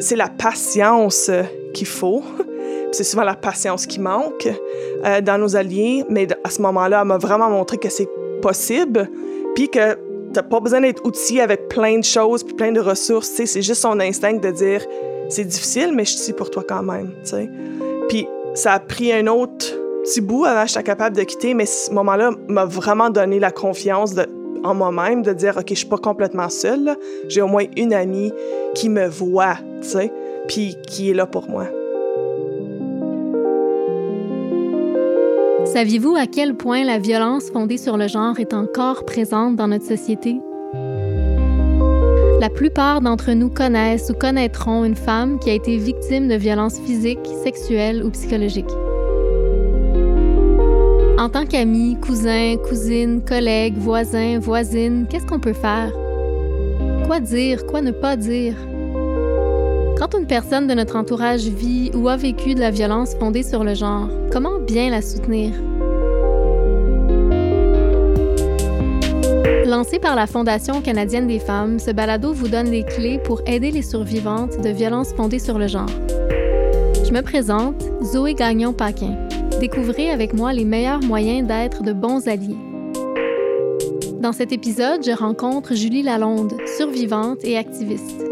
c'est la patience qu'il faut. c'est souvent la patience qui manque euh, dans nos alliés, mais à ce moment-là, elle m'a vraiment montré que c'est possible, puis que t'as pas besoin d'être outillé avec plein de choses puis plein de ressources. C'est juste son instinct de dire c'est difficile, mais je suis pour toi quand même. Puis ça a pris un autre petit bout avant que j'étais capable de quitter, mais ce moment-là m'a vraiment donné la confiance de, en moi-même de dire ok, je suis pas complètement seule. J'ai au moins une amie qui me voit, tu sais, puis qui est là pour moi. Saviez-vous à quel point la violence fondée sur le genre est encore présente dans notre société? La plupart d'entre nous connaissent ou connaîtront une femme qui a été victime de violences physiques, sexuelles ou psychologiques. En tant qu'ami, cousin, cousine, collègue, voisin, voisine, qu'est-ce qu'on peut faire? Quoi dire, quoi ne pas dire? Quand une personne de notre entourage vit ou a vécu de la violence fondée sur le genre, comment bien la soutenir? Lancé par la Fondation canadienne des femmes, ce balado vous donne les clés pour aider les survivantes de violences fondées sur le genre. Je me présente, Zoé Gagnon-Paquin. Découvrez avec moi les meilleurs moyens d'être de bons alliés. Dans cet épisode, je rencontre Julie Lalonde, survivante et activiste.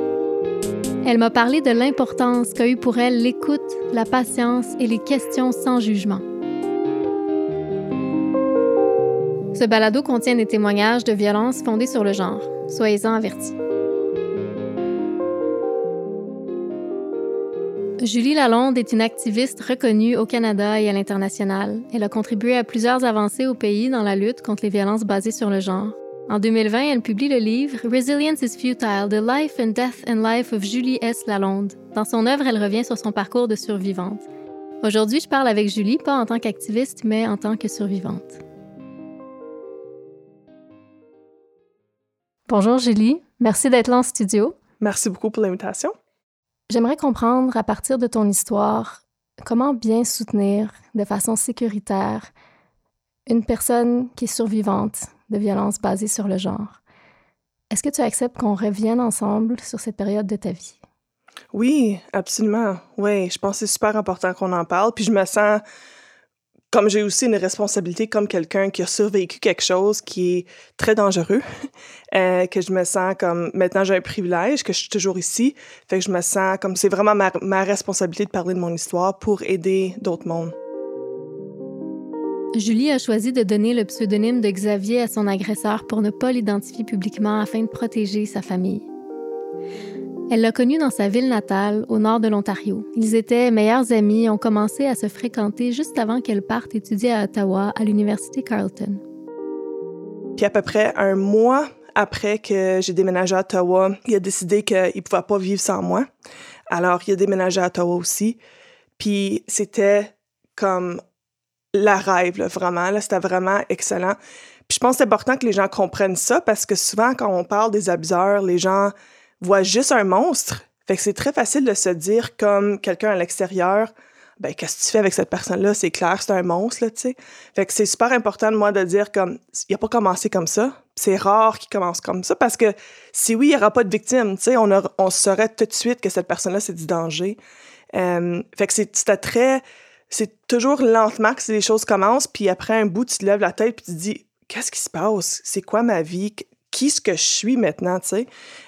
Elle m'a parlé de l'importance qu'a eu pour elle l'écoute, la patience et les questions sans jugement. Ce balado contient des témoignages de violences fondées sur le genre. Soyez-en avertis. Julie Lalonde est une activiste reconnue au Canada et à l'international. Elle a contribué à plusieurs avancées au pays dans la lutte contre les violences basées sur le genre. En 2020, elle publie le livre Resilience is Futile: The Life and Death and Life of Julie S. Lalonde. Dans son œuvre, elle revient sur son parcours de survivante. Aujourd'hui, je parle avec Julie, pas en tant qu'activiste, mais en tant que survivante. Bonjour Julie, merci d'être là en studio. Merci beaucoup pour l'invitation. J'aimerais comprendre à partir de ton histoire comment bien soutenir de façon sécuritaire une personne qui est survivante de violences basées sur le genre. Est-ce que tu acceptes qu'on revienne ensemble sur cette période de ta vie? Oui, absolument. Oui, je pense que c'est super important qu'on en parle. Puis je me sens comme j'ai aussi une responsabilité comme quelqu'un qui a survécu quelque chose qui est très dangereux, euh, que je me sens comme maintenant j'ai un privilège, que je suis toujours ici, fait que je me sens comme c'est vraiment ma, ma responsabilité de parler de mon histoire pour aider d'autres mondes. Julie a choisi de donner le pseudonyme de Xavier à son agresseur pour ne pas l'identifier publiquement afin de protéger sa famille. Elle l'a connu dans sa ville natale, au nord de l'Ontario. Ils étaient meilleurs amis et ont commencé à se fréquenter juste avant qu'elle parte étudier à Ottawa, à l'Université Carleton. Puis à peu près un mois après que j'ai déménagé à Ottawa, il a décidé qu'il ne pouvait pas vivre sans moi. Alors, il a déménagé à Ottawa aussi. Puis c'était comme la rêve, vraiment. C'était vraiment excellent. Puis je pense que c'est important que les gens comprennent ça parce que souvent, quand on parle des abuseurs, les gens voient juste un monstre. Fait que c'est très facile de se dire comme quelqu'un à l'extérieur, ben qu'est-ce que tu fais avec cette personne-là? C'est clair, c'est un monstre, là, tu sais. Fait que c'est super important de moi de dire comme, il a pas commencé comme ça. C'est rare qu'il commence comme ça parce que si oui, il y aura pas de victime, tu sais, on, on saurait tout de suite que cette personne-là, c'est du danger. Euh, fait que c'était très c'est toujours lentement que les choses commencent, puis après un bout, tu te lèves la tête, puis tu te dis, qu'est-ce qui se passe? C'est quoi ma vie? Qui est-ce que je suis maintenant, tu sais?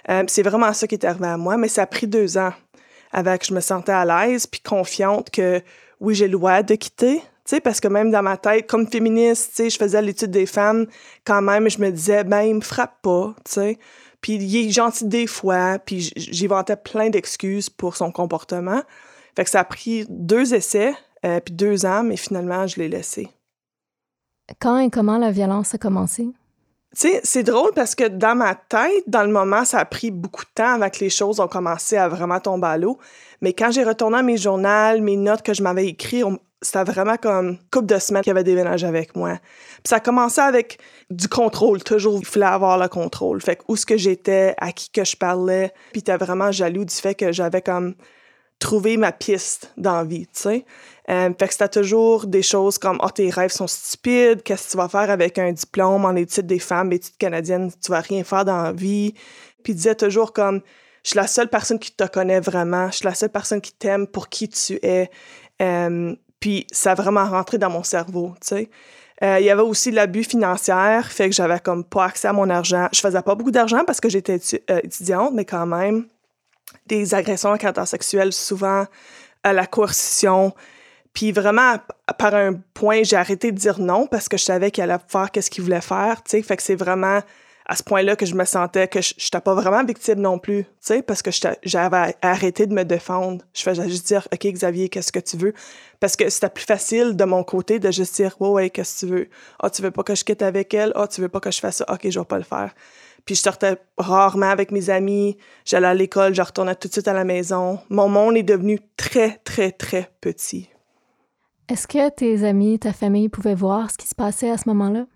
Euh, c'est vraiment ça qui est arrivé à moi, mais ça a pris deux ans avec que je me sentais à l'aise, puis confiante que, oui, j'ai le droit de quitter, tu sais, parce que même dans ma tête, comme féministe, tu sais, je faisais l'étude des femmes, quand même, je me disais, ben, il me frappe pas, tu sais. Puis il est gentil des fois, puis j'inventais plein d'excuses pour son comportement. Fait que ça a pris deux essais euh, puis deux ans, mais finalement, je l'ai laissé. Quand et comment la violence a commencé? Tu sais, c'est drôle parce que dans ma tête, dans le moment, ça a pris beaucoup de temps avant que les choses ont commencé à vraiment tomber à l'eau. Mais quand j'ai retourné à mes journaux, mes notes que je m'avais écrites, c'était vraiment comme couple de semaines qu'il avait déménagé avec moi. Puis ça a commencé avec du contrôle, toujours. Il fallait avoir le contrôle. Fait que où ce que j'étais, à qui que je parlais. Puis t'es vraiment jaloux du fait que j'avais comme trouvé ma piste dans la vie, tu sais. Euh, fait que c'était toujours des choses comme oh, tes rêves sont stupides, qu'est-ce que tu vas faire avec un diplôme en études des femmes, études canadiennes, tu vas rien faire dans la vie. Puis il disait toujours comme je suis la seule personne qui te connaît vraiment, je suis la seule personne qui t'aime pour qui tu es. Euh, puis ça a vraiment rentré dans mon cerveau, tu sais. Euh, il y avait aussi l'abus financier, fait que j'avais comme pas accès à mon argent. Je faisais pas beaucoup d'argent parce que j'étais étudiante, mais quand même, des agressions à caractère sexuel, souvent à la coercition. Puis vraiment, par un point, j'ai arrêté de dire non parce que je savais qu'il allait faire ce qu'il voulait faire, tu sais. Fait que c'est vraiment à ce point-là que je me sentais que je n'étais pas vraiment victime non plus, tu sais, parce que j'avais arrêté de me défendre. Je faisais juste dire, OK, Xavier, qu'est-ce que tu veux? Parce que c'était plus facile de mon côté de juste dire, ouais, ouais, qu'est-ce que tu veux? Ah, oh, tu veux pas que je quitte avec elle? Ah, oh, tu veux pas que je fasse ça? OK, je vais pas le faire. Puis je sortais rarement avec mes amis. J'allais à l'école, je retournais tout de suite à la maison. Mon monde est devenu très, très, très petit. Est-ce que tes amis, ta famille pouvaient voir ce qui se passait à ce moment-là?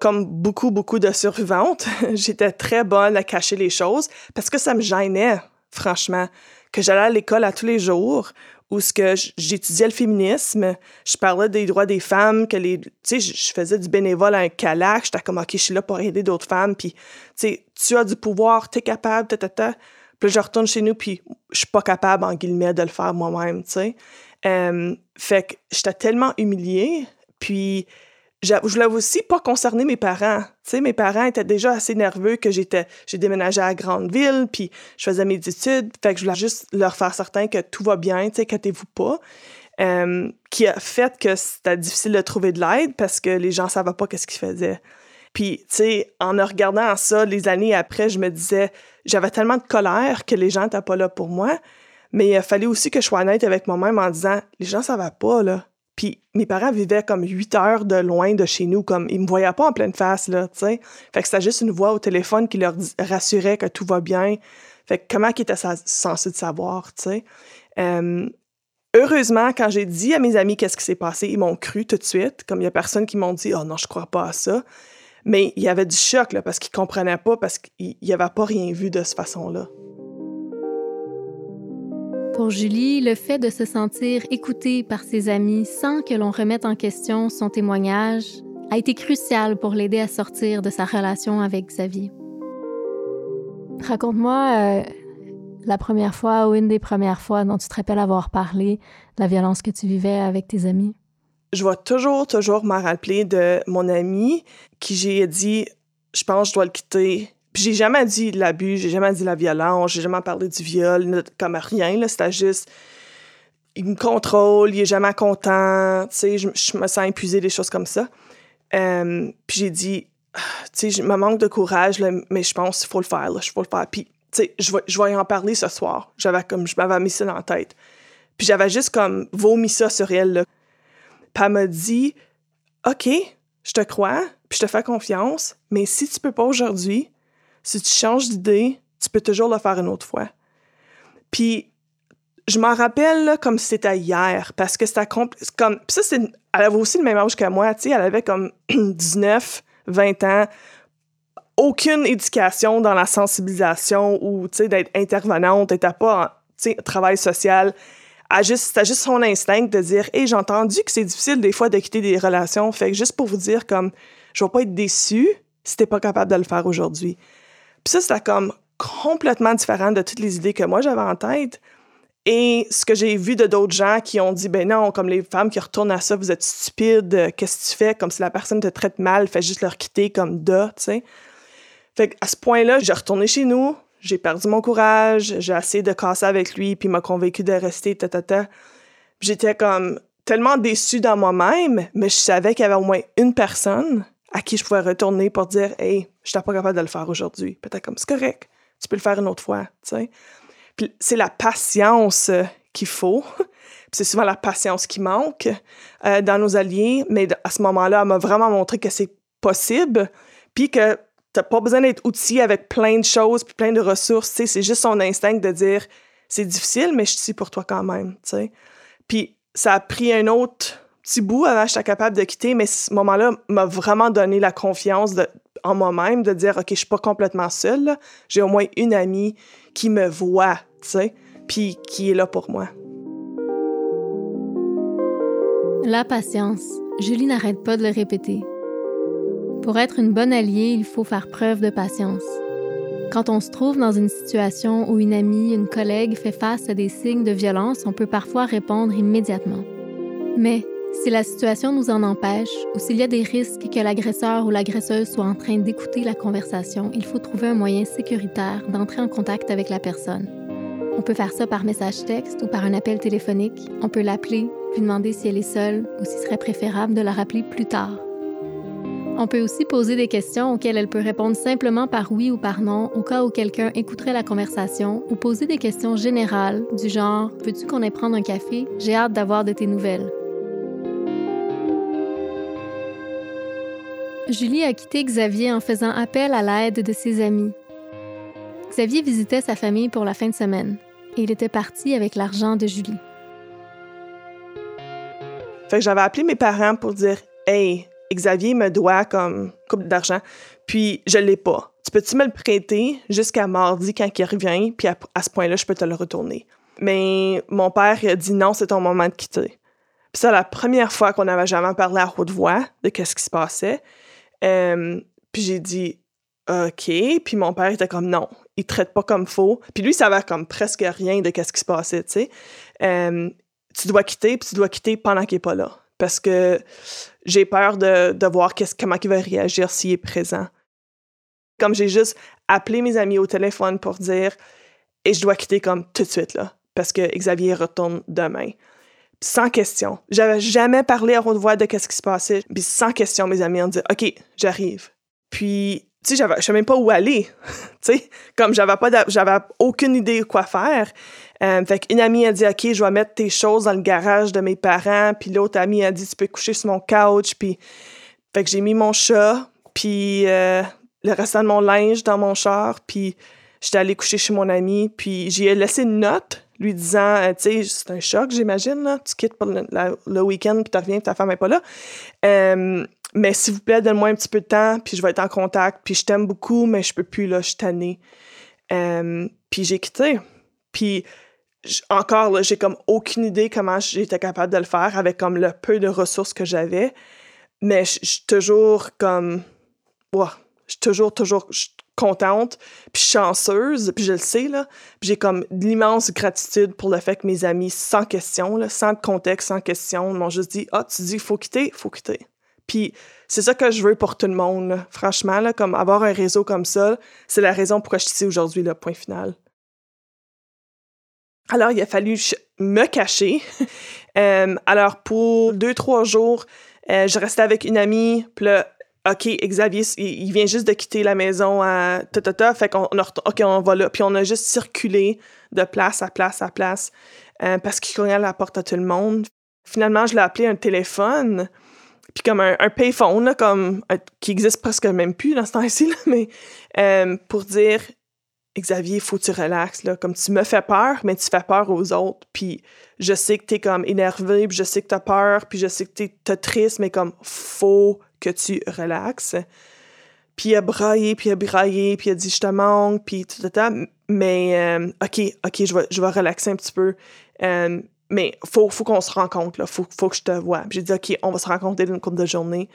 Comme beaucoup, beaucoup de survivantes, j'étais très bonne à cacher les choses parce que ça me gênait, franchement, que j'allais à l'école à tous les jours où ce que j'étudiais le féminisme, je parlais des droits des femmes, que les, tu sais, je faisais du bénévole à un calac, j'étais comme, OK, je suis là pour aider d'autres femmes, puis, tu sais, tu as du pouvoir, tu es capable, ta, ta, ta. Puis je retourne chez nous, puis je suis pas capable, guillemets, de le faire moi-même, tu sais. Euh, fait que j'étais tellement humiliée, puis je voulais aussi pas concerner mes parents. Tu mes parents étaient déjà assez nerveux que j'étais, j'ai déménagé à la grande ville, puis je faisais mes études. Fait que je voulais juste leur faire certain que tout va bien, tu sais, inquiétez-vous pas. Euh, qui a fait que c'était difficile de trouver de l'aide parce que les gens savaient pas qu'est-ce qu'ils faisaient. Puis, tu sais, en regardant ça les années après, je me disais, j'avais tellement de colère que les gens n'étaient pas là pour moi. Mais il fallait aussi que je sois honnête avec moi-même en disant, les gens, va pas, là. Puis mes parents vivaient comme huit heures de loin de chez nous, comme ils me voyaient pas en pleine face, là, tu sais. Fait que c'était juste une voix au téléphone qui leur rassurait que tout va bien. Fait que comment qu'ils étaient censés savoir, tu sais. heureusement, quand j'ai dit à mes amis qu'est-ce qui s'est passé, ils m'ont cru tout de suite. Comme il y a personne qui m'ont dit « Oh non, je crois pas à ça ». Mais il y avait du choc, là, parce qu'ils comprenaient pas, parce qu'ils n'avaient pas rien vu de cette façon-là. Pour Julie, le fait de se sentir écoutée par ses amis sans que l'on remette en question son témoignage a été crucial pour l'aider à sortir de sa relation avec Xavier. Raconte-moi euh, la première fois ou une des premières fois dont tu te rappelles avoir parlé de la violence que tu vivais avec tes amis. Je vais toujours, toujours me rappeler de mon ami qui j'ai dit, je pense que je dois le quitter puis j'ai jamais dit l'abus, j'ai jamais dit la violence, j'ai jamais parlé du viol, comme rien, là. C'était juste, il me contrôle, il est jamais content, tu sais, je, me sens épuisée, des choses comme ça. Euh, puis j'ai dit, ah, tu sais, je me manque de courage, là, mais je pense qu'il faut le faire, je faut le faire. Puis, tu sais, je vais, je vais en parler ce soir. J'avais comme, je m'avais mis ça dans la tête. Puis j'avais juste comme vomi ça sur elle, là. Puis elle m'a dit, OK, je te crois, puis je te fais confiance, mais si tu peux pas aujourd'hui, si tu changes d'idée, tu peux toujours le faire une autre fois. Puis, je m'en rappelle comme si c'était hier, parce que c'était comme. Puis ça, c'est, elle avait aussi le même âge que moi, tu sais, elle avait comme 19, 20 ans, aucune éducation dans la sensibilisation ou, tu sais, d'être intervenante, n'était pas en, travail social. c'était juste son instinct de dire, hé, j'ai entendu que c'est difficile des fois de quitter des relations, fait que juste pour vous dire, comme, je vais pas être déçue si t'es pas capable de le faire aujourd'hui. Puis ça, c'était comme complètement différent de toutes les idées que moi j'avais en tête. Et ce que j'ai vu de d'autres gens qui ont dit, ben non, comme les femmes qui retournent à ça, vous êtes stupide, qu'est-ce que tu fais? Comme si la personne te traite mal, fais juste leur quitter comme de, tu sais. Fait à ce point-là, j'ai retourné chez nous, j'ai perdu mon courage, j'ai essayé de casser avec lui, puis il m'a convaincu de rester, ta, ta, ta. J'étais comme tellement déçue dans moi-même, mais je savais qu'il y avait au moins une personne à qui je pouvais retourner pour dire Hey, n'étais pas capable de le faire aujourd'hui. Peut-être comme c'est correct, tu peux le faire une autre fois. sais. Puis c'est la patience euh, qu'il faut. c'est souvent la patience qui manque euh, dans nos alliés, mais à ce moment-là, elle m'a vraiment montré que c'est possible, puis que t'as pas besoin d'être outillé avec plein de choses puis plein de ressources. C'est juste son instinct de dire c'est difficile, mais je suis pour toi quand même. sais. Puis ça a pris un autre petit bout avant que j'étais capable de quitter, mais ce moment-là m'a vraiment donné la confiance de, en moi-même de dire, OK, je suis pas complètement seule. J'ai au moins une amie qui me voit, tu sais, puis qui est là pour moi. La patience. Julie n'arrête pas de le répéter. Pour être une bonne alliée, il faut faire preuve de patience. Quand on se trouve dans une situation où une amie, une collègue fait face à des signes de violence, on peut parfois répondre immédiatement. Mais si la situation nous en empêche ou s'il y a des risques que l'agresseur ou l'agresseuse soit en train d'écouter la conversation, il faut trouver un moyen sécuritaire d'entrer en contact avec la personne. On peut faire ça par message texte ou par un appel téléphonique. On peut l'appeler, lui demander si elle est seule ou s'il serait préférable de la rappeler plus tard. On peut aussi poser des questions auxquelles elle peut répondre simplement par oui ou par non au cas où quelqu'un écouterait la conversation ou poser des questions générales du genre Veux-tu qu'on aille prendre un café? J'ai hâte d'avoir de tes nouvelles. Julie a quitté Xavier en faisant appel à l'aide de ses amis. Xavier visitait sa famille pour la fin de semaine et il était parti avec l'argent de Julie. Fait que j'avais appelé mes parents pour dire Hey, Xavier me doit comme couple d'argent, puis je l'ai pas. Tu peux-tu me le prêter jusqu'à mardi quand il revient, puis à, ce point-là, je peux te le retourner? Mais mon père a dit non, c'est ton moment de quitter. Puis c'est la première fois qu'on n'avait jamais parlé à haute voix de qu'est-ce qui se passait. Puis j'ai dit OK. Puis mon père était comme non, il traite pas comme faux. Puis lui, il savait comme presque rien de qu'est-ce qui se passait, tu sais. Tu dois quitter, puis tu dois quitter pendant qu'il est pas là parce que j'ai peur de, de voir comment il va réagir s'il est présent. Comme j'ai juste appelé mes amis au téléphone pour dire et je dois quitter comme tout de suite là parce que Xavier retourne demain. Sans question. J'avais jamais parlé à haute voix de qu'est-ce qui se passait. Puis sans question, mes amis ont dit OK, j'arrive. Puis tu sais, je savais même pas où aller. tu sais, comme j'avais pas, aucune idée de quoi faire. Euh, fait qu'une amie a dit, OK, je vais mettre tes choses dans le garage de mes parents. Puis l'autre amie a dit, tu peux coucher sur mon couch. Puis, fait que j'ai mis mon chat, puis euh, le restant de mon linge dans mon char. Puis j'étais allée coucher chez mon ami. Puis j'ai laissé une note lui disant, euh, tu sais, c'est un choc, j'imagine. Tu quittes pour le, week-end, puis tu reviens, puis ta femme n'est pas là. Mais s'il vous plaît, donne-moi un petit peu de temps, puis je vais être en contact. Puis je t'aime beaucoup, mais je peux plus, là, je suis tannée. Euh, puis j'ai quitté. Puis encore, là, j'ai comme aucune idée comment j'étais capable de le faire avec comme le peu de ressources que j'avais. Mais je suis toujours comme... je suis toujours, toujours contente, puis chanceuse, puis je le sais, là. Puis j'ai comme l'immense gratitude pour le fait que mes amis, sans question, là, sans contexte, sans question, m'ont juste dit « Ah, tu dis, il faut quitter, faut quitter. » Puis c'est ça que je veux pour tout le monde, franchement, là, comme avoir un réseau comme ça, c'est la raison pourquoi je suis ici aujourd'hui, le point final. Alors, il a fallu me cacher. Euh, alors, pour deux, trois jours, euh, je restais avec une amie, puis là, OK, Xavier, il, vient juste de quitter la maison à ta, fait qu'on OK, on va là. Puis on a juste circulé de place à place à place euh, parce qu'il cognait à la porte à tout le monde. Finalement, je l'ai appelé un téléphone puis comme un, payphone, comme, qui existe presque même plus dans ce temps-ci, mais euh, pour dire Xavier, faut que tu relaxes, là. Comme tu me fais peur, mais tu fais peur aux autres. Puis je sais que t'es comme énervé, puis je sais que t'as peur, puis je sais que t'es triste, mais comme faut que tu relaxes. Puis il a braillé, puis il a braillé, puis il a dit je te manque, puis tout, tout, Mais euh, OK, OK, je vais, je vais relaxer un petit peu. Euh, mais faut, faut qu'on se rencontre, là. Faut, faut que je te vois. J'ai dit, OK, on va se rencontrer dans une couple de journée.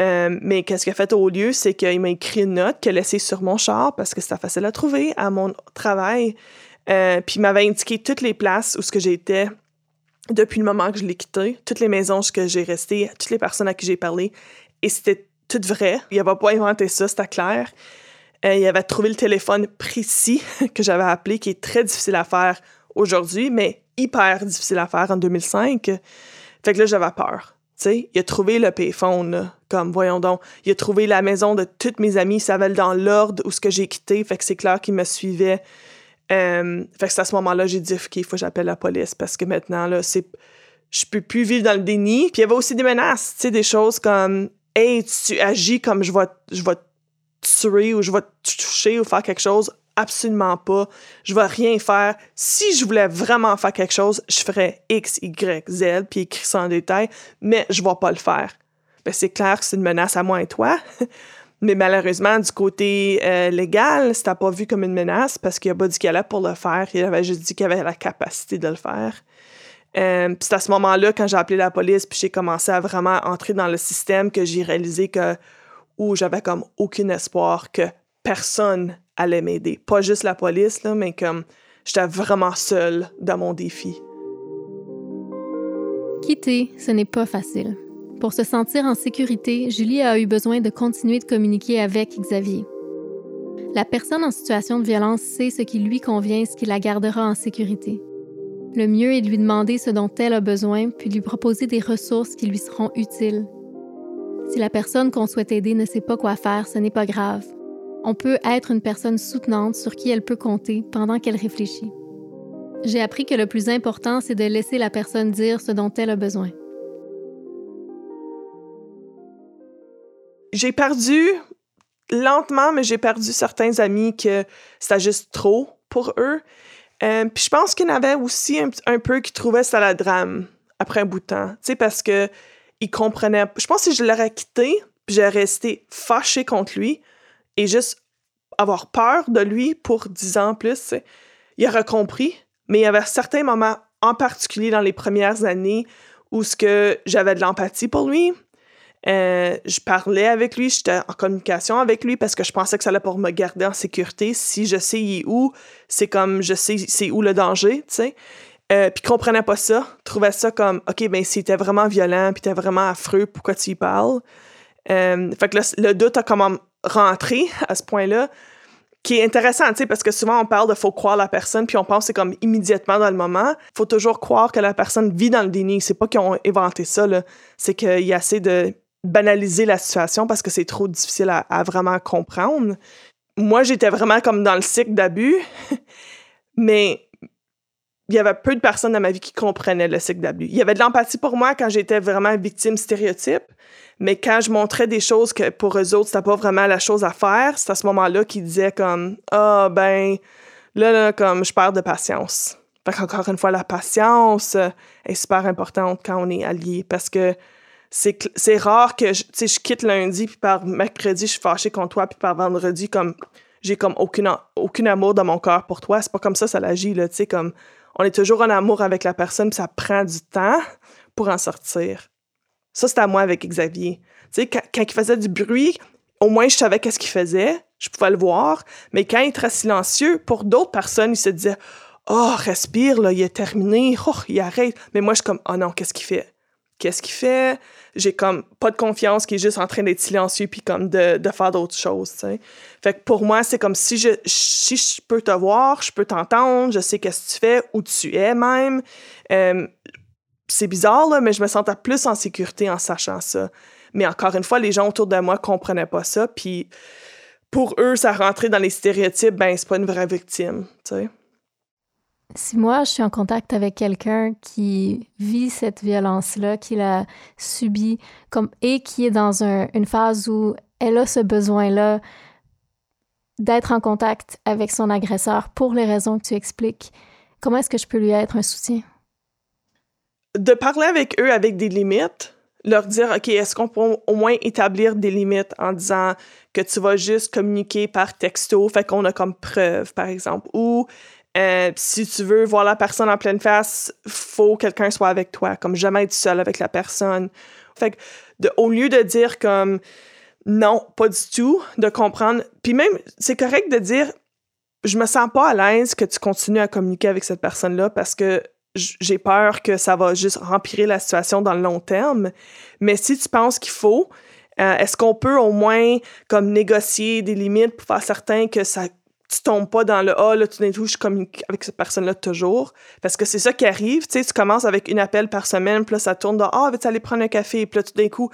Euh, mais qu'est-ce qu'il a fait au lieu, c'est qu'il m'a écrit une note qu'il a laissée sur mon char parce que c'était facile à trouver à mon travail. Puis il m'avait indiqué toutes les places où que j'étais depuis le moment que je l'ai quitté, toutes les maisons où j'ai resté, toutes les personnes à qui j'ai parlé. Et c'était tout vrai. Il n'avait pas inventé ça, c'était clair. Euh, il avait trouvé le téléphone précis que j'avais appelé, qui est très difficile à faire aujourd'hui, mais hyper difficile à faire en 2005. Fait que là, j'avais peur. il a trouvé le payphone, comme, voyons donc. Il a trouvé la maison de toutes mes amies, ça va dans l'ordre où ce que j'ai quitté, fait que c'est clair qu'il me suivait. Euh, fait que c'est à ce moment-là, j'ai dit, OK, il faut que j'appelle la police parce que maintenant, là, c'est. Je peux plus vivre dans le déni. Puis il y avait aussi des menaces, des choses comme, hey, tu agis comme je vais, je vais tuer ou je vais te toucher ou faire quelque chose absolument pas. Je vais rien faire. Si je voulais vraiment faire quelque chose, je ferais X, Y, Z, puis écrit ça en détail, mais je vais pas le faire. Ben, c'est clair que c'est une menace à moi et toi. mais malheureusement, du côté euh, légal, c'était pas vu comme une menace parce qu'il a pas dit qu'il allait pour le faire. Il avait juste dit qu'il avait la capacité de le faire. Euh, puis c'est à ce moment-là, quand j'ai appelé la police, puis j'ai commencé à vraiment entrer dans le système, que j'ai réalisé que où j'avais comme aucun espoir que personne allait m'aider. Pas juste la police, mais comme j'étais vraiment seule dans mon défi. Quitter, ce n'est pas facile. Pour se sentir en sécurité, Julie a eu besoin de continuer de communiquer avec Xavier. La personne en situation de violence sait ce qui lui convient ce qui la gardera en sécurité. Le mieux est de lui demander ce dont elle a besoin, puis lui proposer des ressources qui lui seront utiles. Si la personne qu'on souhaite aider ne sait pas quoi faire, ce n'est pas grave. On peut être une personne soutenante sur qui elle peut compter pendant qu'elle réfléchit. J'ai appris que le plus important, c'est de laisser la personne dire ce dont elle a besoin. J'ai perdu, lentement, mais j'ai perdu certains amis que c'était juste trop pour eux. Euh, puis je pense qu'il y en avait aussi un, peu qui trouvaient ça la drame après un bout de temps. Tu sais, parce que ils comprenaient. Je pense que si je l'aurais quitté, puis j'ai resté fâché contre lui et juste avoir peur de lui pour dix ans plus, il aurait compris. Mais il y avait certains moments, en particulier dans les premières années, où ce que j'avais de l'empathie pour lui. Euh, je parlais avec lui, j'étais en communication avec lui parce que je pensais que ça allait pour me garder en sécurité. Si je sais il est où, c'est comme je sais c'est où le danger, tu sais. Euh, puis comprenait pas ça, trouvait ça comme OK, ben c'était vraiment violent, puis t'es vraiment affreux, pourquoi tu y parles? Euh, fait que le doute a comment rentré à ce point-là qui est intéressant, tu sais, parce que souvent on parle de faut croire la personne, puis on pense c'est comme immédiatement dans le moment. Faut toujours croire que la personne vit dans le déni. C'est pas qu'ils ont inventé ça, là. C'est qu'il y a assez de banaliser la situation parce que c'est trop difficile à, vraiment comprendre. Moi, j'étais vraiment comme dans le cycle d'abus, mais il y avait peu de personnes dans ma vie qui comprenaient le cycle d'abus. Il y avait de l'empathie pour moi quand j'étais vraiment victime stéréotype, mais quand je montrais des choses que pour eux autres, c'était pas vraiment la chose à faire, c'est à ce moment-là qu'ils disaient comme Ah, ben, là, là, comme je perds de patience. Fait qu'encore une fois, la patience est super importante quand on est allié parce que c'est rare que je, je quitte lundi, puis par mercredi, je suis fâchée contre toi, puis par vendredi, comme j'ai comme aucun, aucun amour dans mon cœur pour toi. C'est pas comme ça, ça l'agit, là, tu sais, comme on est toujours en amour avec la personne, puis ça prend du temps pour en sortir. Ça, c'est à moi avec Xavier. Tu sais, quand, il faisait du bruit, au moins je savais qu'est-ce qu'il faisait, je pouvais le voir, mais quand il était silencieux, pour d'autres personnes, il se disait « Oh, respire, là, il est terminé, oh, il arrête. » Mais moi, je suis comme « Oh non, qu'est-ce qu'il fait? » qu'est-ce qu'il fait? J'ai comme pas de confiance qui est juste en train d'être silencieux puis comme de, de faire d'autres choses, tu sais. Fait que pour moi, c'est comme si je, si je peux te voir, je peux t'entendre, je sais qu'est-ce que tu fais, où tu es même. Euh, c'est bizarre, là, mais je me sentais plus en sécurité en sachant ça. Mais encore une fois, les gens autour de moi comprenaient pas ça, puis pour eux, ça rentrait dans les stéréotypes, ben c'est pas une vraie victime, tu sais. Si moi, je suis en contact avec quelqu'un qui vit cette violence-là, qui l'a subie, comme, et qui est dans une phase où elle a ce besoin-là d'être en contact avec son agresseur pour les raisons que tu expliques, comment est-ce que je peux lui être un soutien? De parler avec eux avec des limites, leur dire, OK, est-ce qu'on peut au moins établir des limites en disant que tu vas juste communiquer par texto, fait qu'on a comme preuve, par exemple, ou euh, si tu veux voir la personne en pleine face, faut que quelqu'un soit avec toi, comme jamais être seul avec la personne. Fait que, au lieu de dire comme non, pas du tout, de comprendre. Puis même, c'est correct de dire je me sens pas à l'aise que tu continues à communiquer avec cette personne-là parce que j'ai peur que ça va juste empirer la situation dans le long terme. Mais si tu penses qu'il faut, euh, est-ce qu'on peut au moins comme négocier des limites pour faire certain que ça tu tombes pas dans le ah là tout d'un coup je communique avec cette personne là toujours parce que c'est ça qui arrive tu sais tu commences avec une appel par semaine puis là ça tourne dans ah veux-tu aller prendre un café puis là tout d'un coup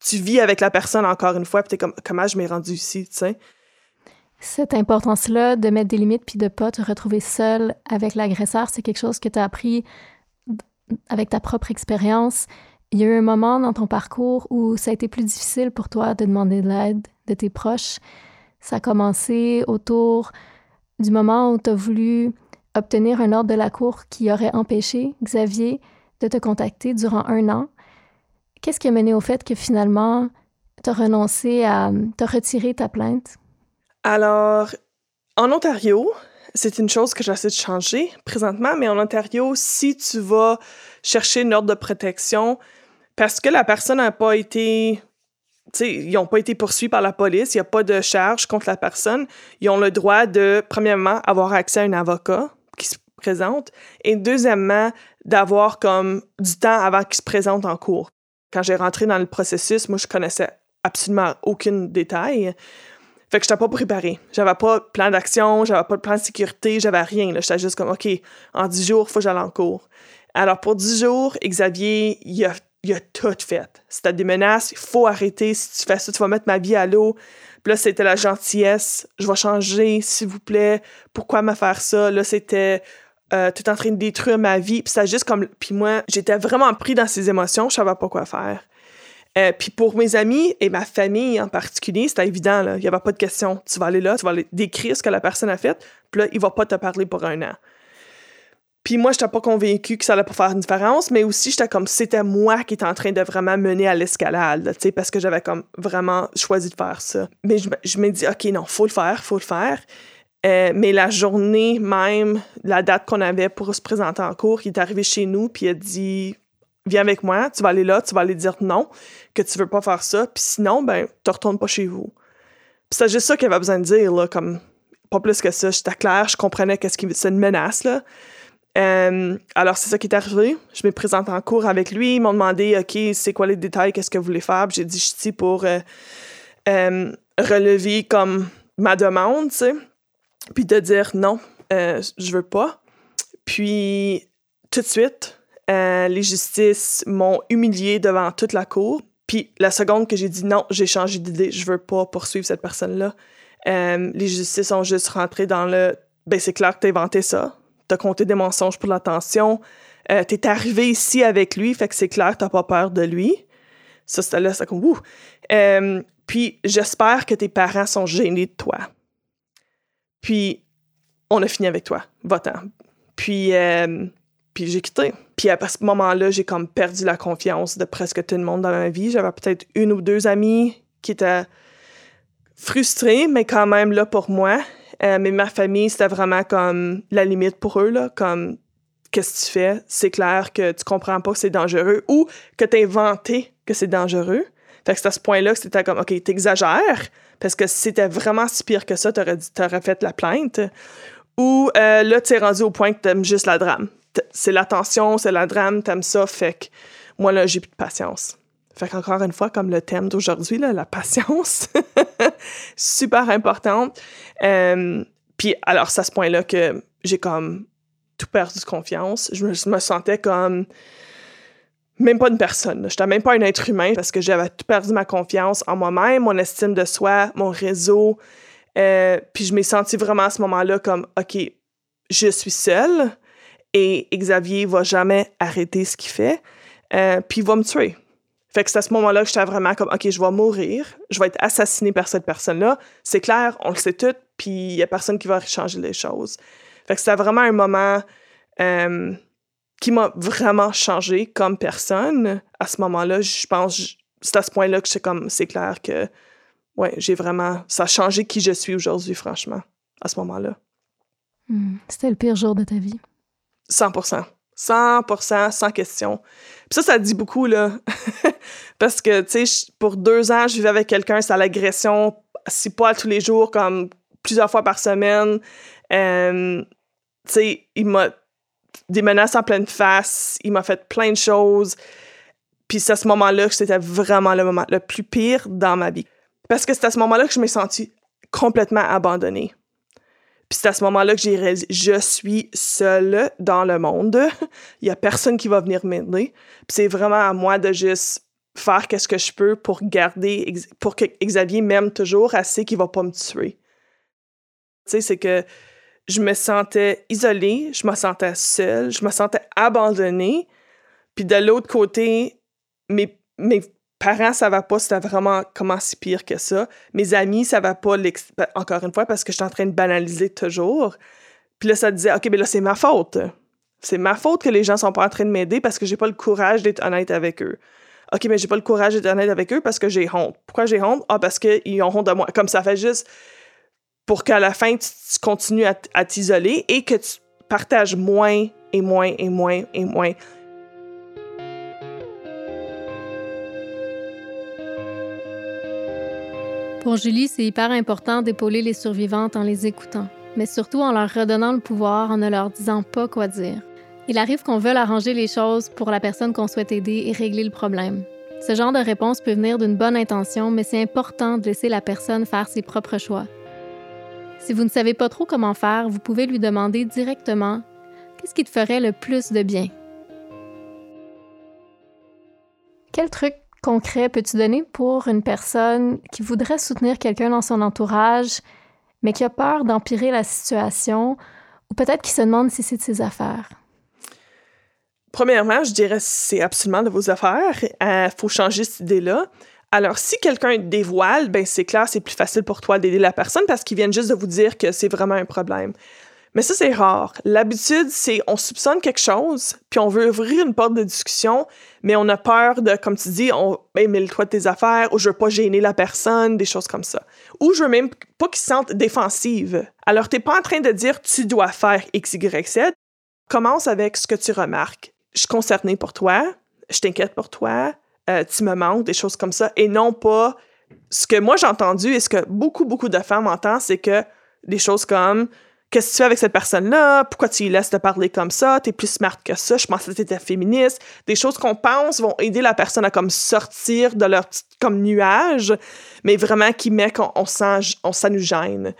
tu, vis avec la personne encore une fois puis t'es comme comment je m'ai rendu ici tu sais? Cette importance-là de mettre des limites puis de pas te retrouver seul avec l'agresseur, c'est quelque chose que tu as appris avec ta propre expérience. Il y a eu un moment dans ton parcours où ça a été plus difficile pour toi de demander de l'aide de tes proches. Ça a commencé autour du moment où tu as voulu obtenir un ordre de la Cour qui aurait empêché Xavier de te contacter durant un an. Qu'est-ce qui a mené au fait que finalement, tu as renoncé à te retirer ta plainte? Alors, en Ontario, c'est une chose que j'essaie de changer présentement, mais en Ontario, si tu vas chercher une ordre de protection parce que la personne n'a pas été ils n'ont pas été poursuivis par la police, il n'y a pas de charge contre la personne. Ils ont le droit de, premièrement, avoir accès à un avocat qui se présente, et deuxièmement, d'avoir comme du temps avant qu'il se présente en cours. Quand j'ai rentré dans le processus, moi, je connaissais absolument aucun détail. Fait que je n'étais pas préparée. J'avais pas de plan d'action, j'avais pas de plan de sécurité, j'avais rien. J'étais juste comme, OK, en 10 jours, il faut que j'aille en cours. Alors, pour 10 jours, Xavier, il a il a tout fait. C'était des menaces, il faut arrêter. Si tu fais ça, tu vas mettre ma vie à l'eau. Puis là, c'était la gentillesse. Je vais changer, s'il vous plaît. Pourquoi me faire ça? Là, c'était euh, tout en train de détruire ma vie. Puis ça juste comme. Puis moi, j'étais vraiment pris dans ces émotions. Je savais pas quoi faire. Euh, puis pour mes amis et ma famille en particulier, c'était évident. Il n'y avait pas de question. Tu vas aller là, tu vas aller décrire ce que la personne a fait. Puis là, il va pas te parler pour un an. Puis moi, j'étais pas convaincue que ça allait pas faire une différence, mais aussi j'étais comme c'était moi qui étais en train de vraiment mener à l'escalade, tu sais, parce que j'avais comme vraiment choisi de faire ça. Mais je, je me dis, OK, non, faut le faire, faut le faire. Euh, mais la journée même, la date qu'on avait pour se présenter en cours, il est arrivé chez nous, puis il a dit Viens avec moi, tu vas aller là, tu vas aller dire non, que tu veux pas faire ça, puis sinon, ben, tu retournes pas chez vous. Puis c'est juste ça qu'il avait besoin de dire, là, comme pas plus que ça. J'étais claire, je comprenais qu'est-ce qui c'est une menace, là. Euh, alors, c'est ça qui est arrivé. Je me présente en cours avec lui. Ils m'ont demandé, OK, c'est quoi les détails, qu'est-ce que vous voulez faire? J'ai dit, je suis ici pour euh, euh, relever comme ma demande. Puis de dire, non, je veux pas. Puis, tout de suite, les justices m'ont humilié devant toute la cour. Puis, la seconde que j'ai dit non, j'ai changé d'idée, je veux pas poursuivre cette personne-là. les justices ont juste rentré dans le, ben, c'est clair que t'as inventé ça t'as compté des mensonges pour l'attention, euh, t'es arrivé ici avec lui, fait que c'est clair t'as pas peur de lui. Ça, c'était là, c'est comme, ouh. Euh, puis, j'espère que tes parents sont gênés de toi. Puis, on a fini avec toi, va-t'en. Puis, euh, puis j'ai quitté. Puis, à ce moment-là, j'ai comme perdu la confiance de presque tout le monde dans ma vie. J'avais peut-être une ou deux amis qui étaient frustrés, mais quand même là pour moi. Euh, mais ma famille, c'était vraiment comme la limite pour eux, là, comme qu'est-ce que tu fais? C'est clair que tu comprends pas que c'est dangereux ou que tu as inventé que c'est dangereux. Fait que c'est à ce point-là que c'était comme, OK, t'exagères, parce que si c'était vraiment si pire que ça, t'aurais, aurais fait la plainte. Ou euh, là, tu es rendu au point que t'aimes juste la drame. C'est l'attention, c'est la drame, t'aimes ça, fait que moi, là, j'ai plus de patience. Fait qu'encore une fois, comme le thème d'aujourd'hui, la patience, super importante. Euh, puis alors, c'est à ce point-là que j'ai comme tout perdu de confiance. Je me, sentais comme même pas une personne. Je n'étais même pas un être humain parce que j'avais tout perdu ma confiance en moi-même, mon estime de soi, mon réseau. Euh, puis je m'ai senti vraiment à ce moment-là comme, OK, je suis seule et Xavier va jamais arrêter ce qu'il fait, euh, puis il va me tuer. Fait que c'est à ce moment-là que j'étais vraiment comme, OK, je vais mourir, je vais être assassinée par cette personne-là. C'est clair, on le sait tout, puis il n'y a personne qui va changer les choses. Fait que c'était vraiment un moment euh, qui m'a vraiment changé comme personne. À ce moment-là, je pense, c'est à ce point-là que c'est comme, c'est clair que, ouais, j'ai vraiment, ça a changé qui je suis aujourd'hui, franchement, à ce moment-là. Hmm. C'était le pire jour de ta vie? 100 100%, sans question. Puis ça, ça dit beaucoup, là. Parce que, tu sais, pour deux ans, je vivais avec quelqu'un, c'est l'agression, si pas tous les jours, comme plusieurs fois par semaine. Tu sais, il m'a des menaces en pleine face, il m'a fait plein de choses. Puis c'est à ce moment-là que c'était vraiment le moment le plus pire dans ma vie. Parce que c'est à ce moment-là que je me suis sentie complètement abandonnée. Puis c'est à ce moment-là que j'ai réalisé, je suis seule dans le monde. Il y a personne qui va venir m'aider. Puis c'est vraiment à moi de juste faire qu'est-ce que je peux pour garder, pour que Xavier m'aime toujours assez qu'il va pas me tuer. Tu sais, c'est que je me sentais isolée, je me sentais seule, je me sentais abandonnée. Puis de l'autre côté, mes, mes parents, ça va pas, c'était vraiment comment si pire que ça. Mes amis, ça va pas, ben, encore une fois, parce que je suis en train de banaliser toujours. Puis là, ça disait, OK, mais là, c'est ma faute. C'est ma faute que les gens sont pas en train de m'aider parce que j'ai pas le courage d'être honnête avec eux. OK, mais j'ai pas le courage d'être honnête avec eux parce que j'ai honte. Pourquoi j'ai honte? Ah, parce qu'ils ont honte de moi. Comme ça fait juste pour qu'à la fin, tu, continues à t'isoler et que tu partages moins et moins et moins et moins. Pour Julie, c'est hyper important d'épauler les survivantes en les écoutant, mais surtout en leur redonnant le pouvoir en ne leur disant pas quoi dire. Il arrive qu'on veuille arranger les choses pour la personne qu'on souhaite aider et régler le problème. Ce genre de réponse peut venir d'une bonne intention, mais c'est important de laisser la personne faire ses propres choix. Si vous ne savez pas trop comment faire, vous pouvez lui demander directement qu'est-ce qui te ferait le plus de bien? Quel truc concret peux-tu donner pour une personne qui voudrait soutenir quelqu'un dans son entourage, mais qui a peur d'empirer la situation, ou peut-être qui se demande si c'est de ses affaires? Premièrement, je dirais c'est absolument de vos affaires. Il euh, faut changer cette idée-là. Alors, si quelqu'un dévoile, ben c'est clair, c'est plus facile pour toi d'aider la personne parce qu'ils viennent juste de vous dire que c'est vraiment un problème. Mais ça, c'est rare. L'habitude, c'est on soupçonne quelque chose, puis on veut ouvrir une porte de discussion, mais on a peur de, comme tu dis, on ben, mêle-toi de tes affaires, ou je veux pas gêner la personne, des choses comme ça. Ou je veux même pas qu'ils se sentent défensives. Alors, t'es pas en train de dire tu dois faire X, Y, Z. Commence avec ce que tu remarques je suis concernée pour toi, je t'inquiète pour toi, euh, tu me manques, des choses comme ça, et non pas ce que moi j'ai entendu et ce que beaucoup, beaucoup de femmes entendent, c'est que des choses comme Qu'est-ce que tu fais avec cette personne-là? Pourquoi tu lui laisses te parler comme ça? T'es plus smart que ça. Je pensais que t'étais féministe. Des choses qu'on pense vont aider la personne à comme sortir de leur comme nuage, mais vraiment qui met qu'on on, nous gêne.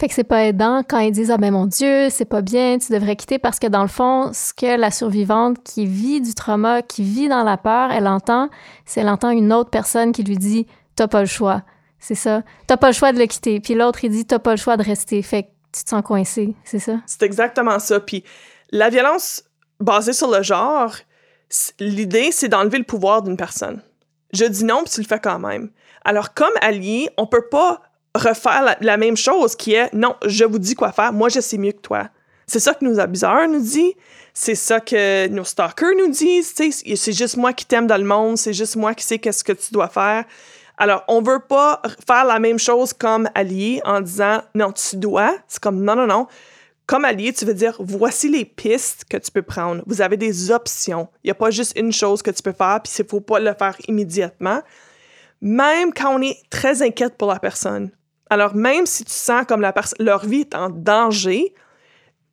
Fait que c'est pas aidant quand ils disent Ah ben mon Dieu, c'est pas bien, tu devrais quitter parce que dans le fond, ce que la survivante qui vit du trauma, qui vit dans la peur, elle entend, c'est elle entend une autre personne qui lui dit T'as pas le choix. C'est ça. T'as pas le choix de le quitter. Puis l'autre, il dit T'as pas le choix de rester. Fait que tu te sens coincé. C'est ça? C'est exactement ça. Puis la violence basée sur le genre, l'idée, c'est d'enlever le pouvoir d'une personne. Je dis non, puis tu le fais quand même. Alors, comme allié, on peut pas refaire la, même chose qui est non, je vous dis quoi faire, moi je sais mieux que toi. C'est ça que nos abuseurs nous disent, c'est ça que nos stalkers nous disent, c'est juste moi qui t'aime dans le monde, c'est juste moi qui sais qu'est-ce que tu dois faire. Alors, on veut pas faire la même chose comme allié en disant non, tu dois. C'est comme non, non, non. Comme allié, tu veux dire voici les pistes que tu peux prendre. Vous avez des options. Il n'y a pas juste une chose que tu peux faire, puis il ne faut pas le faire immédiatement. Même quand on est très inquiète pour la personne, alors, même si tu sens comme la leur vie est en danger,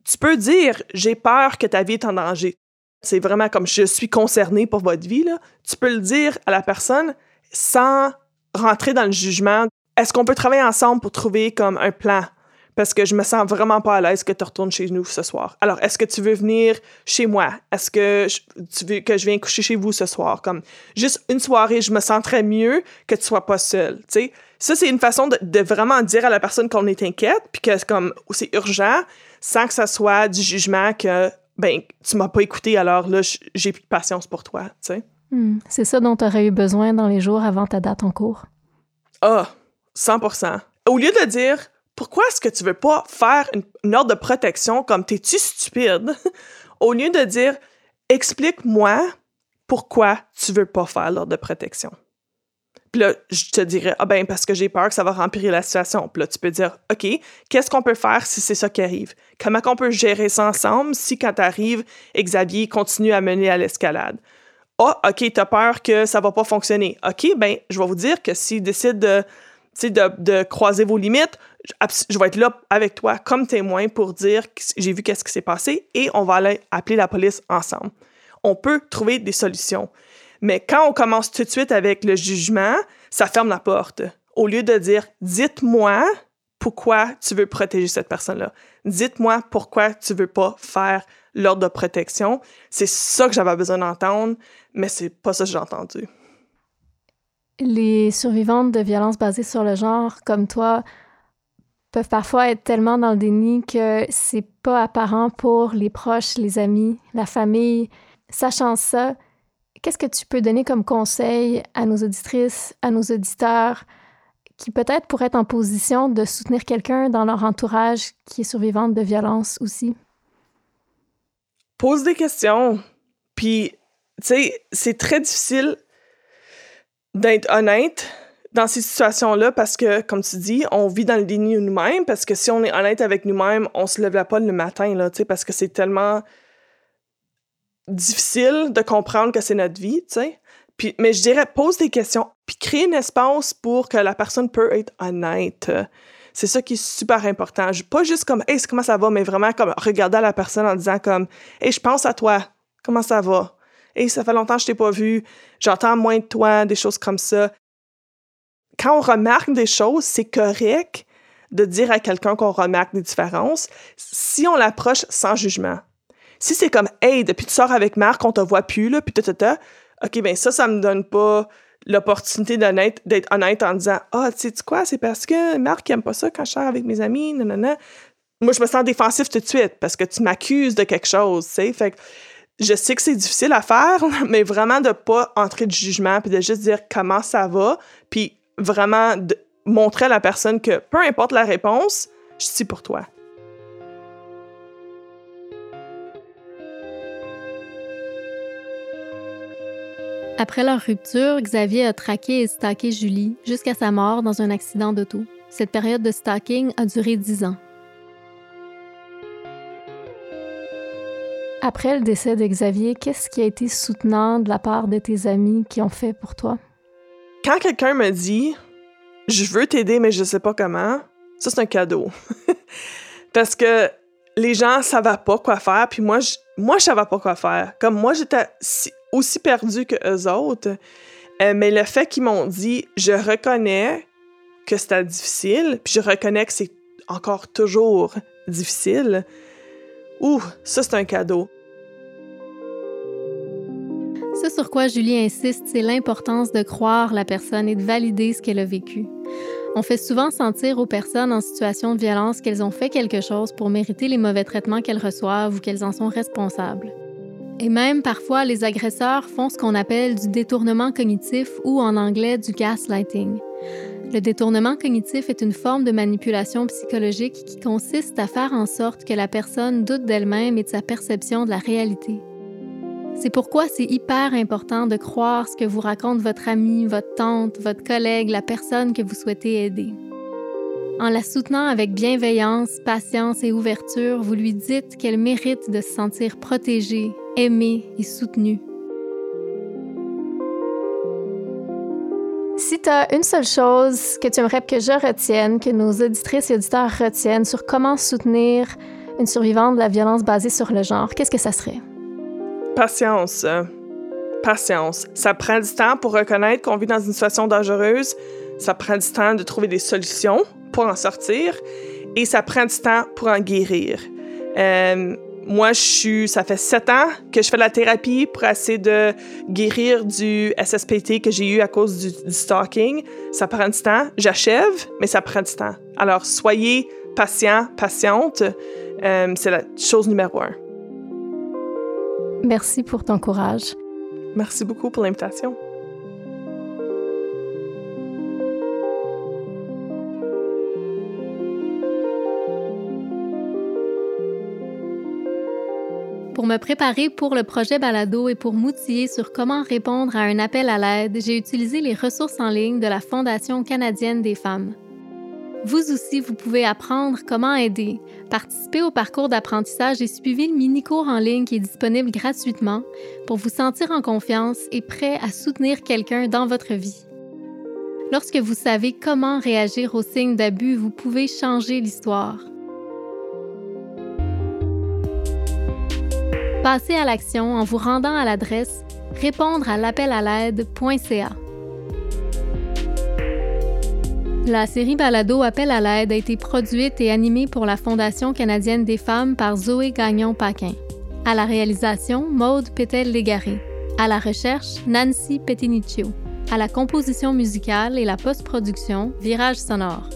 tu peux dire J'ai peur que ta vie est en danger. C'est vraiment comme je suis concerné pour votre vie. Là. Tu peux le dire à la personne sans rentrer dans le jugement. Est-ce qu'on peut travailler ensemble pour trouver comme un plan? Parce que je me sens vraiment pas à l'aise que tu retournes chez nous ce soir. Alors, est-ce que tu veux venir chez moi? Est-ce que tu veux que je vienne coucher chez vous ce soir? Comme juste une soirée, je me sentirais mieux que tu sois pas seule. Sais, ça, c'est une façon de, vraiment dire à la personne qu'on est inquiète, puis que c'est urgent, sans que ça soit du jugement que ben tu m'as pas écouté, alors là j'ai plus de patience pour toi, sais. Hmm. c'est ça dont tu aurais eu besoin dans les jours avant ta date en cours. Ah, 100%. Au lieu de dire pourquoi est-ce que tu veux pas faire une, ordre de protection comme t'es-tu stupide, au lieu de dire explique-moi pourquoi tu veux pas faire l'ordre de protection. Puis là, je te dirais, ah ben, parce que j'ai peur que ça va rempirer la situation. Puis là, tu peux dire, OK, qu'est-ce qu'on peut faire si c'est ça qui arrive? Comment qu'on peut gérer ça ensemble si, quand t'arrives, Xavier continue à mener à l'escalade? Ah, oh, OK, t'as peur que ça va pas fonctionner. OK, ben, je vais vous dire que s'il décide de, de, croiser vos limites, je vais être là avec toi comme témoin pour dire que j'ai vu qu'est-ce qui s'est passé et on va aller appeler la police ensemble. On peut trouver des solutions. Mais quand on commence tout de suite avec le jugement, ça ferme la porte. Au lieu de dire dites-moi pourquoi tu veux protéger cette personne-là. Dites-moi pourquoi tu veux pas faire l'ordre de protection. C'est ça que j'avais besoin d'entendre, mais c'est pas ça que j'ai entendu. Les survivantes de violences basées sur le genre, comme toi, peuvent parfois être tellement dans le déni que c'est pas apparent pour les proches, les amis, la famille. Sachant ça, qu'est-ce que tu peux donner comme conseil à nos auditrices, à nos auditeurs qui peut-être pourraient être en position de soutenir quelqu'un dans leur entourage qui est survivante de violence aussi? Pose des questions. Puis, tu sais, c'est très difficile d'être honnête dans ces situations-là parce que, comme tu dis, on vit dans le déni nous-mêmes parce que si on est honnête avec nous-mêmes, on se lève pas le matin, là, tu sais, parce que c'est tellement difficile de comprendre que c'est notre vie, tu sais. Puis, mais je dirais, pose des questions, puis crée un espace pour que la personne peut être honnête. C'est ça qui est super important. Pas juste comme, hey, comment ça va, mais vraiment comme regarder la personne en disant comme, hey, je pense à toi, comment ça va? Hey, ça fait longtemps que je t'ai pas vu, j'entends moins de toi, des choses comme ça. Quand on remarque des choses, c'est correct de dire à quelqu'un qu'on remarque des différences si on l'approche sans jugement. Si c'est comme, hey, depuis que tu sors avec Marc, on te voit plus, là, puis ta, OK, ben ça, ça me donne pas l'opportunité d'être honnête en disant Ah, tu sais quoi, c'est parce que Marc aime pas ça quand je sors avec mes amis, nanana. Moi, je me sens défensif tout de suite parce que tu m'accuses de quelque chose, tu sais. Fait que je sais que c'est difficile à faire, mais vraiment de pas entrer de jugement puis de juste dire comment ça va, puis vraiment de montrer à la personne que peu importe la réponse, je suis pour toi. Après leur rupture, Xavier a traqué et stalké Julie jusqu'à sa mort dans un accident d'auto. Cette période de stalking a duré dix ans. Après le décès de Xavier, qu'est-ce qui a été soutenant de la part de tes amis qui ont fait pour toi? Quand quelqu'un me dit Je veux t'aider, mais je sais pas comment, ça c'est un cadeau. Parce que les gens savent pas quoi faire, puis moi, je, moi, je savais pas quoi faire. Comme moi, j'étais aussi perdue que eux autres. Euh, mais le fait qu'ils m'ont dit, je reconnais que c'était difficile, puis je reconnais que c'est encore toujours difficile. Ouh, ça, c'est un cadeau. Ce sur quoi Julie insiste, c'est l'importance de croire la personne et de valider ce qu'elle a vécu. On fait souvent sentir aux personnes en situation de violence qu'elles ont fait quelque chose pour mériter les mauvais traitements qu'elles reçoivent ou qu'elles en sont responsables. Et même parfois, les agresseurs font ce qu'on appelle du détournement cognitif ou en anglais du gaslighting. Le détournement cognitif est une forme de manipulation psychologique qui consiste à faire en sorte que la personne doute d'elle-même et de sa perception de la réalité. C'est pourquoi c'est hyper important de croire ce que vous raconte votre ami, votre tante, votre collègue, la personne que vous souhaitez aider. En la soutenant avec bienveillance, patience et ouverture, vous lui dites qu'elle mérite de se sentir protégée, aimée et soutenue. Si tu as une seule chose que tu aimerais que je retienne, que nos auditrices et auditeurs retiennent sur comment soutenir une survivante de la violence basée sur le genre, qu'est-ce que ça serait? Patience. Patience. Ça prend du temps pour reconnaître qu'on vit dans une situation dangereuse. Ça prend du temps de trouver des solutions pour en sortir. Et ça prend du temps pour en guérir. Euh, moi, je suis, ça fait sept ans que je fais la thérapie pour essayer de guérir du SSPT que j'ai eu à cause du, stalking. Ça prend du temps. J'achève, mais ça prend du temps. Alors, soyez patient, patiente. Euh, c'est la chose numéro un. Merci pour ton courage. Merci beaucoup pour l'invitation. Pour me préparer pour le projet Balado et pour m'outiller sur comment répondre à un appel à l'aide, j'ai utilisé les ressources en ligne de la Fondation canadienne des femmes. Vous aussi, vous pouvez apprendre comment aider, participer au parcours d'apprentissage et suivre le mini-cours en ligne qui est disponible gratuitement pour vous sentir en confiance et prêt à soutenir quelqu'un dans votre vie. Lorsque vous savez comment réagir aux signes d'abus, vous pouvez changer l'histoire. Passez à l'action en vous rendant à l'adresse répondre à l'appel à l'aide.ca. La série Balado Appel à l'aide a été produite et animée pour la Fondation canadienne des femmes par Zoé Gagnon-Paquin. À la réalisation, Maude Pétel-Légaré. À la recherche, Nancy Petiniccio. À la composition musicale et la post-production, Virage sonore.